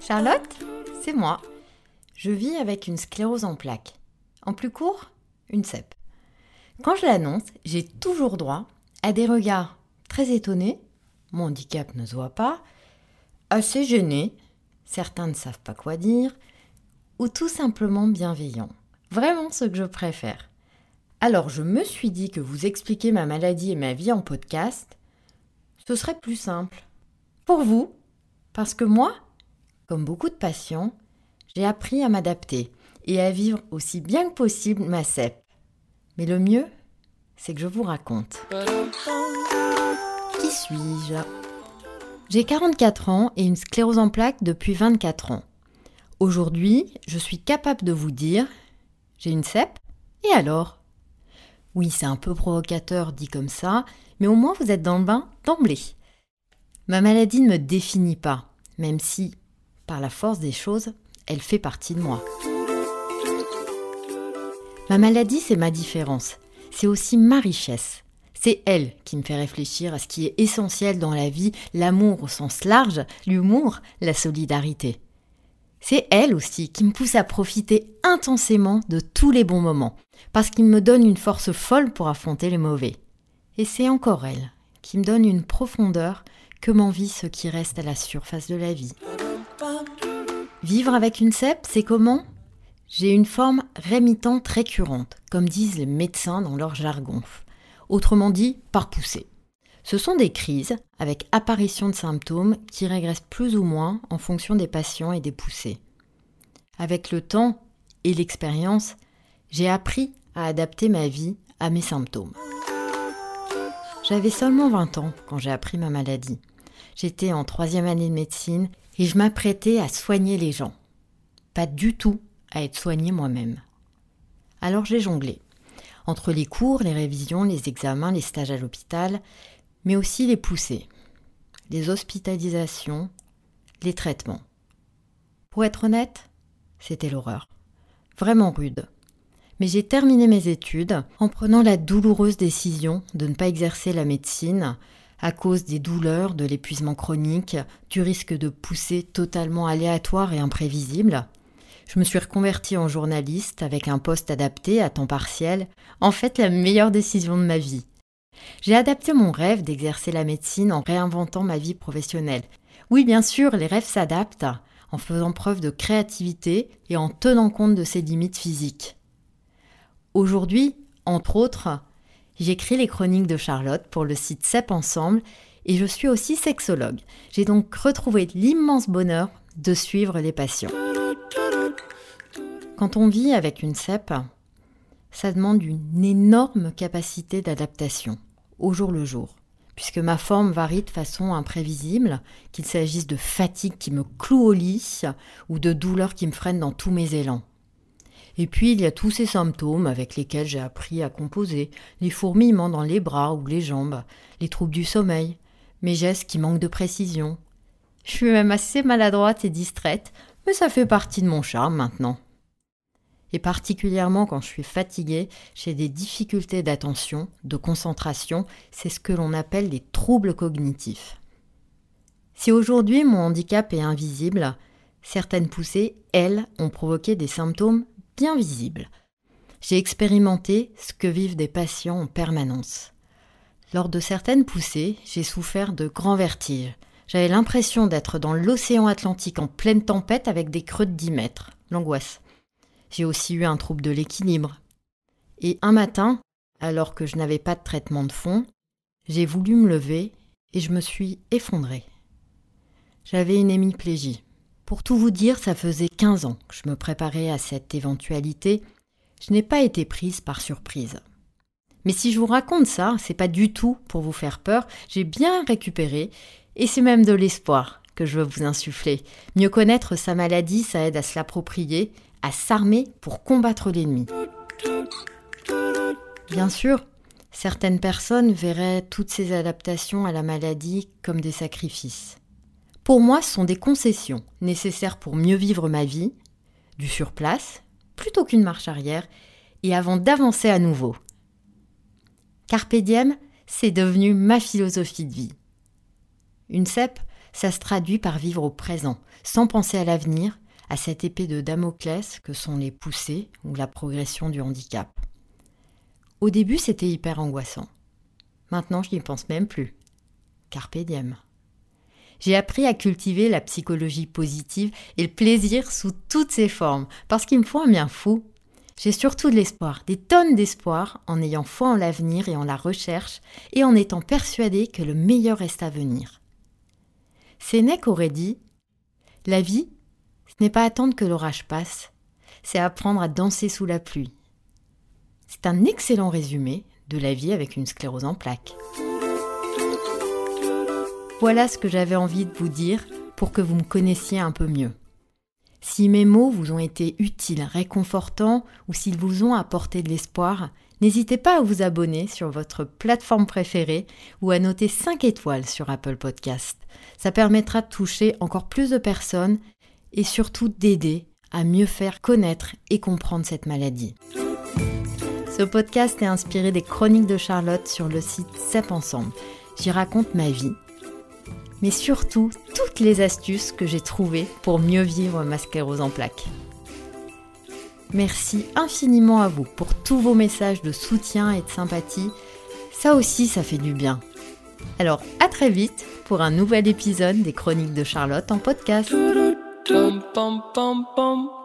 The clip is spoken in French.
Charlotte, c'est moi. Je vis avec une sclérose en plaques. En plus court, une CEP. Quand je l'annonce, j'ai toujours droit à des regards très étonnés, mon handicap ne se voit pas, assez gênés, certains ne savent pas quoi dire, ou tout simplement bienveillants. Vraiment ce que je préfère. Alors je me suis dit que vous expliquer ma maladie et ma vie en podcast, ce serait plus simple. Pour vous, parce que moi, comme beaucoup de patients, j'ai appris à m'adapter et à vivre aussi bien que possible ma CEP. Mais le mieux, c'est que je vous raconte. Qui suis-je? J'ai 44 ans et une sclérose en plaques depuis 24 ans. Aujourd'hui, je suis capable de vous dire, j'ai une CEP, et alors? Oui, c'est un peu provocateur dit comme ça, mais au moins vous êtes dans le bain d'emblée. Ma maladie ne me définit pas, même si, par la force des choses, elle fait partie de moi. Ma maladie, c'est ma différence c'est aussi ma richesse. C'est elle qui me fait réfléchir à ce qui est essentiel dans la vie, l'amour au sens large, l'humour, la solidarité. C'est elle aussi qui me pousse à profiter intensément de tous les bons moments, parce qu'il me donne une force folle pour affronter les mauvais. Et c'est encore elle qui me donne une profondeur que m'envie ce qui reste à la surface de la vie. Vivre avec une CEP, c'est comment? J'ai une forme rémitante récurrente, comme disent les médecins dans leur jargon, autrement dit par poussée. Ce sont des crises avec apparition de symptômes qui régressent plus ou moins en fonction des patients et des poussées. Avec le temps et l'expérience, j'ai appris à adapter ma vie à mes symptômes. J'avais seulement 20 ans quand j'ai appris ma maladie. J'étais en troisième année de médecine et je m'apprêtais à soigner les gens. Pas du tout à être soignée moi-même. Alors j'ai jonglé. Entre les cours, les révisions, les examens, les stages à l'hôpital, mais aussi les poussées, les hospitalisations, les traitements. Pour être honnête, c'était l'horreur. Vraiment rude. Mais j'ai terminé mes études en prenant la douloureuse décision de ne pas exercer la médecine à cause des douleurs, de l'épuisement chronique, du risque de poussée totalement aléatoire et imprévisible, je me suis reconvertie en journaliste avec un poste adapté à temps partiel, en fait la meilleure décision de ma vie. J'ai adapté mon rêve d'exercer la médecine en réinventant ma vie professionnelle. Oui, bien sûr, les rêves s'adaptent en faisant preuve de créativité et en tenant compte de ses limites physiques. Aujourd'hui, entre autres, j'écris les chroniques de Charlotte pour le site CEP Ensemble et je suis aussi sexologue. J'ai donc retrouvé l'immense bonheur de suivre les patients. Quand on vit avec une CEP, ça demande une énorme capacité d'adaptation au jour le jour, puisque ma forme varie de façon imprévisible, qu'il s'agisse de fatigue qui me cloue au lit ou de douleurs qui me freinent dans tous mes élans. Et puis il y a tous ces symptômes avec lesquels j'ai appris à composer, les fourmillements dans les bras ou les jambes, les troubles du sommeil, mes gestes qui manquent de précision. Je suis même assez maladroite et distraite, mais ça fait partie de mon charme maintenant et particulièrement quand je suis fatiguée, j'ai des difficultés d'attention, de concentration, c'est ce que l'on appelle des troubles cognitifs. Si aujourd'hui mon handicap est invisible, certaines poussées, elles, ont provoqué des symptômes bien visibles. J'ai expérimenté ce que vivent des patients en permanence. Lors de certaines poussées, j'ai souffert de grands vertiges. J'avais l'impression d'être dans l'océan Atlantique en pleine tempête avec des creux de 10 mètres. L'angoisse. J'ai aussi eu un trouble de l'équilibre. Et un matin, alors que je n'avais pas de traitement de fond, j'ai voulu me lever et je me suis effondrée. J'avais une hémiplégie. Pour tout vous dire, ça faisait 15 ans que je me préparais à cette éventualité. Je n'ai pas été prise par surprise. Mais si je vous raconte ça, c'est pas du tout pour vous faire peur, j'ai bien récupéré et c'est même de l'espoir que je veux vous insuffler. Mieux connaître sa maladie, ça aide à se l'approprier à s'armer pour combattre l'ennemi. Bien sûr, certaines personnes verraient toutes ces adaptations à la maladie comme des sacrifices. Pour moi, ce sont des concessions nécessaires pour mieux vivre ma vie, du surplace, plutôt qu'une marche arrière, et avant d'avancer à nouveau. Carpe diem, c'est devenu ma philosophie de vie. Une CEP, ça se traduit par vivre au présent, sans penser à l'avenir, à cette épée de Damoclès que sont les poussées ou la progression du handicap. Au début, c'était hyper angoissant. Maintenant, je n'y pense même plus. Carpe diem. J'ai appris à cultiver la psychologie positive et le plaisir sous toutes ses formes, parce qu'il me faut un bien fou. J'ai surtout de l'espoir, des tonnes d'espoir, en ayant foi en l'avenir et en la recherche, et en étant persuadé que le meilleur reste à venir. Sénèque aurait dit La vie, n'est pas attendre que l'orage passe, c'est apprendre à danser sous la pluie. C'est un excellent résumé de la vie avec une sclérose en plaques. Voilà ce que j'avais envie de vous dire pour que vous me connaissiez un peu mieux. Si mes mots vous ont été utiles, réconfortants ou s'ils vous ont apporté de l'espoir, n'hésitez pas à vous abonner sur votre plateforme préférée ou à noter 5 étoiles sur Apple Podcast. Ça permettra de toucher encore plus de personnes et surtout d'aider à mieux faire connaître et comprendre cette maladie. Ce podcast est inspiré des chroniques de Charlotte sur le site CEP Ensemble. J'y raconte ma vie, mais surtout toutes les astuces que j'ai trouvées pour mieux vivre ma sclérose en plaques. Merci infiniment à vous pour tous vos messages de soutien et de sympathie. Ça aussi, ça fait du bien. Alors, à très vite pour un nouvel épisode des Chroniques de Charlotte en podcast. Bum bum bum bum.